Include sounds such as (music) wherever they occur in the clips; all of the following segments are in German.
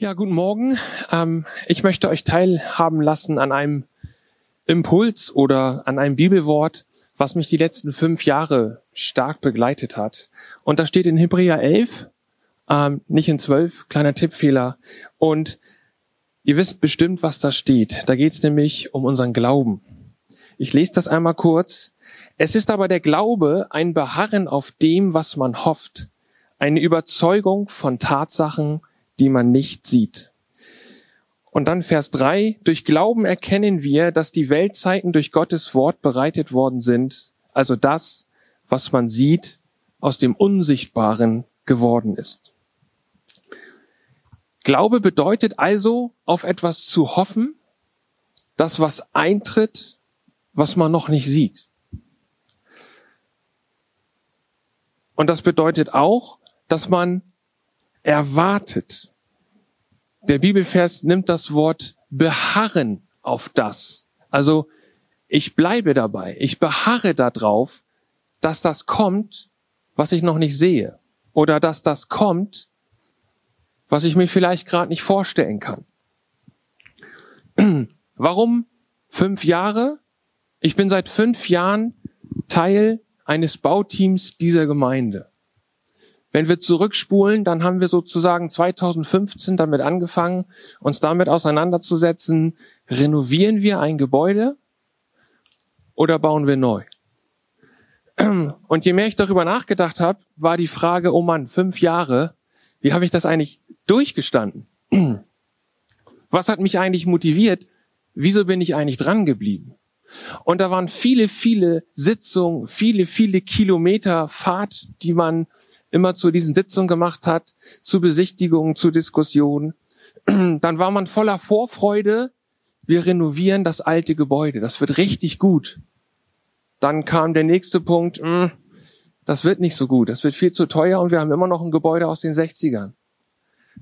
Ja, guten Morgen. Ähm, ich möchte euch teilhaben lassen an einem Impuls oder an einem Bibelwort, was mich die letzten fünf Jahre stark begleitet hat. Und da steht in Hebräer 11, ähm, nicht in 12, kleiner Tippfehler. Und ihr wisst bestimmt, was da steht. Da geht es nämlich um unseren Glauben. Ich lese das einmal kurz. Es ist aber der Glaube ein Beharren auf dem, was man hofft, eine Überzeugung von Tatsachen, die man nicht sieht. Und dann Vers 3, durch Glauben erkennen wir, dass die Weltzeiten durch Gottes Wort bereitet worden sind, also das, was man sieht, aus dem Unsichtbaren geworden ist. Glaube bedeutet also, auf etwas zu hoffen, das, was eintritt, was man noch nicht sieht. Und das bedeutet auch, dass man erwartet. Der Bibelvers nimmt das Wort beharren auf das. Also ich bleibe dabei, ich beharre darauf, dass das kommt, was ich noch nicht sehe. Oder dass das kommt, was ich mir vielleicht gerade nicht vorstellen kann. (clears throat) Warum fünf Jahre? Ich bin seit fünf Jahren Teil eines Bauteams dieser Gemeinde. Wenn wir zurückspulen, dann haben wir sozusagen 2015 damit angefangen, uns damit auseinanderzusetzen, renovieren wir ein Gebäude oder bauen wir neu? Und je mehr ich darüber nachgedacht habe, war die Frage, oh Mann, fünf Jahre, wie habe ich das eigentlich durchgestanden? Was hat mich eigentlich motiviert? Wieso bin ich eigentlich dran geblieben? Und da waren viele, viele Sitzungen, viele, viele Kilometer Fahrt, die man immer zu diesen Sitzungen gemacht hat, zu Besichtigungen, zu Diskussionen. (clears throat) Dann war man voller Vorfreude. Wir renovieren das alte Gebäude. Das wird richtig gut. Dann kam der nächste Punkt. Hm, das wird nicht so gut. Das wird viel zu teuer und wir haben immer noch ein Gebäude aus den 60ern.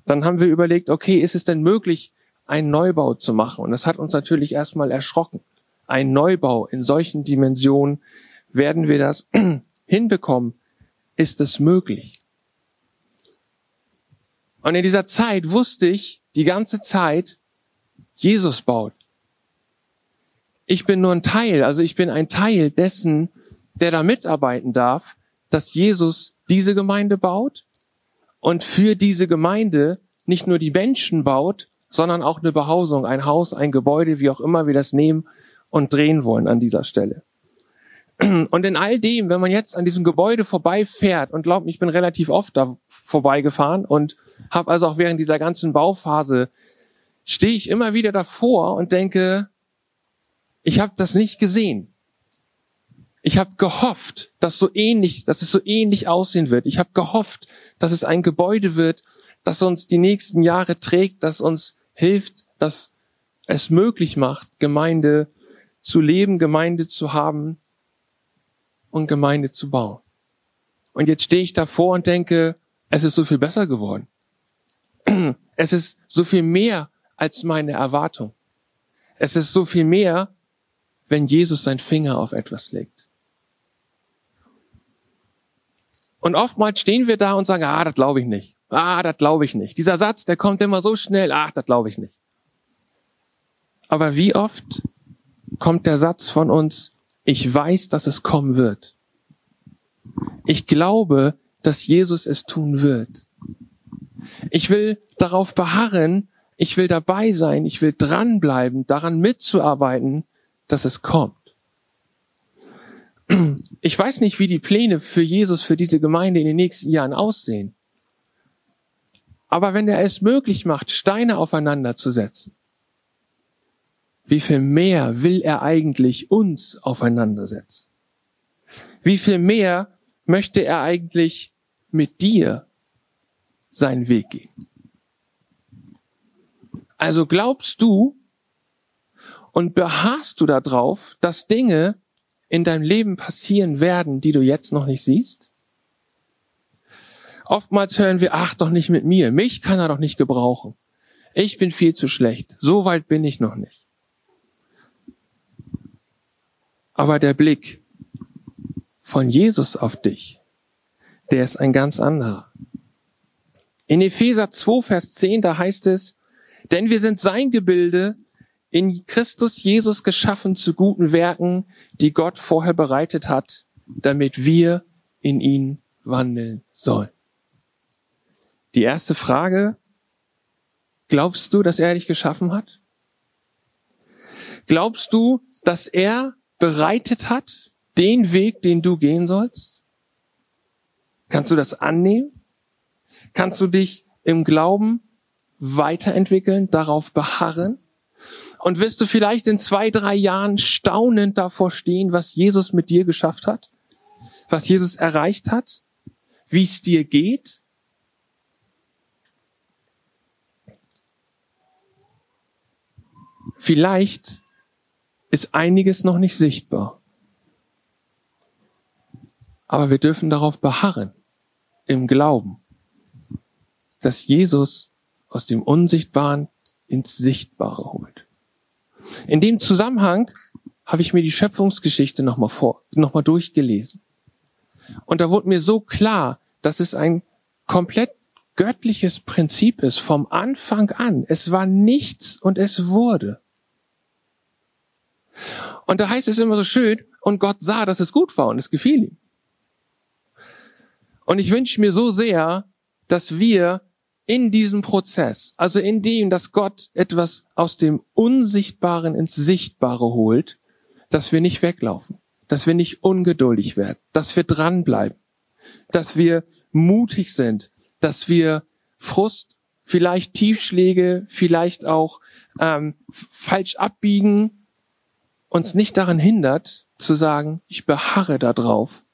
Dann haben wir überlegt, okay, ist es denn möglich, einen Neubau zu machen? Und das hat uns natürlich erstmal erschrocken. Ein Neubau in solchen Dimensionen, werden wir das (clears throat) hinbekommen? Ist es möglich. Und in dieser Zeit wusste ich die ganze Zeit, Jesus baut. Ich bin nur ein Teil, also ich bin ein Teil dessen, der da mitarbeiten darf, dass Jesus diese Gemeinde baut und für diese Gemeinde nicht nur die Menschen baut, sondern auch eine Behausung, ein Haus, ein Gebäude, wie auch immer wir das nehmen und drehen wollen an dieser Stelle. Und in all dem, wenn man jetzt an diesem Gebäude vorbeifährt und glaubt, ich bin relativ oft da vorbeigefahren und habe also auch während dieser ganzen Bauphase stehe ich immer wieder davor und denke, ich habe das nicht gesehen. Ich habe gehofft, dass so ähnlich, dass es so ähnlich aussehen wird. Ich habe gehofft, dass es ein Gebäude wird, das uns die nächsten Jahre trägt, das uns hilft, dass es möglich macht, Gemeinde zu leben, Gemeinde zu haben, und Gemeinde zu bauen. Und jetzt stehe ich davor und denke, es ist so viel besser geworden. (clears throat) Es ist so viel mehr als meine Erwartung. Es ist so viel mehr, wenn Jesus seinen Finger auf etwas legt. Und oftmals stehen wir da und sagen, ah, das glaube ich nicht. Ah, das glaube ich nicht. Dieser Satz, der kommt immer so schnell, ah, das glaube ich nicht. Aber wie oft kommt der Satz von uns, ich weiß, dass es kommen wird. Ich glaube, dass Jesus es tun wird. Ich will darauf beharren, ich will dabei sein, ich will dranbleiben, daran mitzuarbeiten, dass es kommt. Ich weiß nicht, wie die Pläne für Jesus, für diese Gemeinde in den nächsten Jahren aussehen. Aber wenn er es möglich macht, Steine aufeinander zu setzen, wie viel mehr will er eigentlich uns aufeinandersetzen? Wie viel mehr möchte er eigentlich mit dir seinen Weg gehen? Also glaubst du und beharrst du darauf, dass Dinge in deinem Leben passieren werden, die du jetzt noch nicht siehst? Oftmals hören wir, ach doch nicht mit mir, mich kann er doch nicht gebrauchen. Ich bin viel zu schlecht, so weit bin ich noch nicht. Aber der Blick von Jesus auf dich, der ist ein ganz anderer. In Epheser 2, Vers 10, da heißt es, denn wir sind sein Gebilde, in Christus Jesus geschaffen zu guten Werken, die Gott vorher bereitet hat, damit wir in ihn wandeln sollen. Die erste Frage, glaubst du, dass er dich geschaffen hat? Glaubst du, dass er bereitet hat, den Weg, den du gehen sollst? Kannst du das annehmen? Kannst du dich im Glauben weiterentwickeln, darauf beharren? Und wirst du vielleicht in zwei, drei Jahren staunend davor stehen, was Jesus mit dir geschafft hat? Was Jesus erreicht hat? Wie es dir geht? Vielleicht ist einiges noch nicht sichtbar. Aber wir dürfen darauf beharren, im Glauben, dass Jesus aus dem Unsichtbaren ins Sichtbare holt. In dem Zusammenhang habe ich mir die Schöpfungsgeschichte nochmal vor, nochmal durchgelesen. Und da wurde mir so klar, dass es ein komplett göttliches Prinzip ist vom Anfang an. Es war nichts und es wurde. Und da heißt es immer so schön, und Gott sah, dass es gut war und es gefiel ihm. Und ich wünsche mir so sehr, dass wir in diesem Prozess, also in dem, dass Gott etwas aus dem Unsichtbaren ins Sichtbare holt, dass wir nicht weglaufen, dass wir nicht ungeduldig werden, dass wir dranbleiben, dass wir mutig sind, dass wir Frust, vielleicht Tiefschläge, vielleicht auch ähm, falsch abbiegen, uns nicht daran hindert, zu sagen, ich beharre darauf,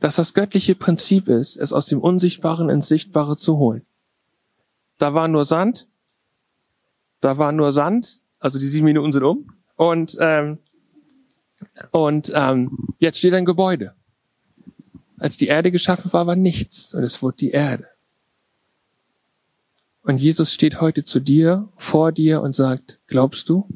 dass das göttliche Prinzip ist, es aus dem Unsichtbaren ins Sichtbare zu holen. Da war nur Sand, da war nur Sand, also die sieben Minuten sind um und ähm, und ähm, jetzt steht ein Gebäude. Als die Erde geschaffen war, war nichts und es wurde die Erde. Und Jesus steht heute zu dir, vor dir und sagt, glaubst du?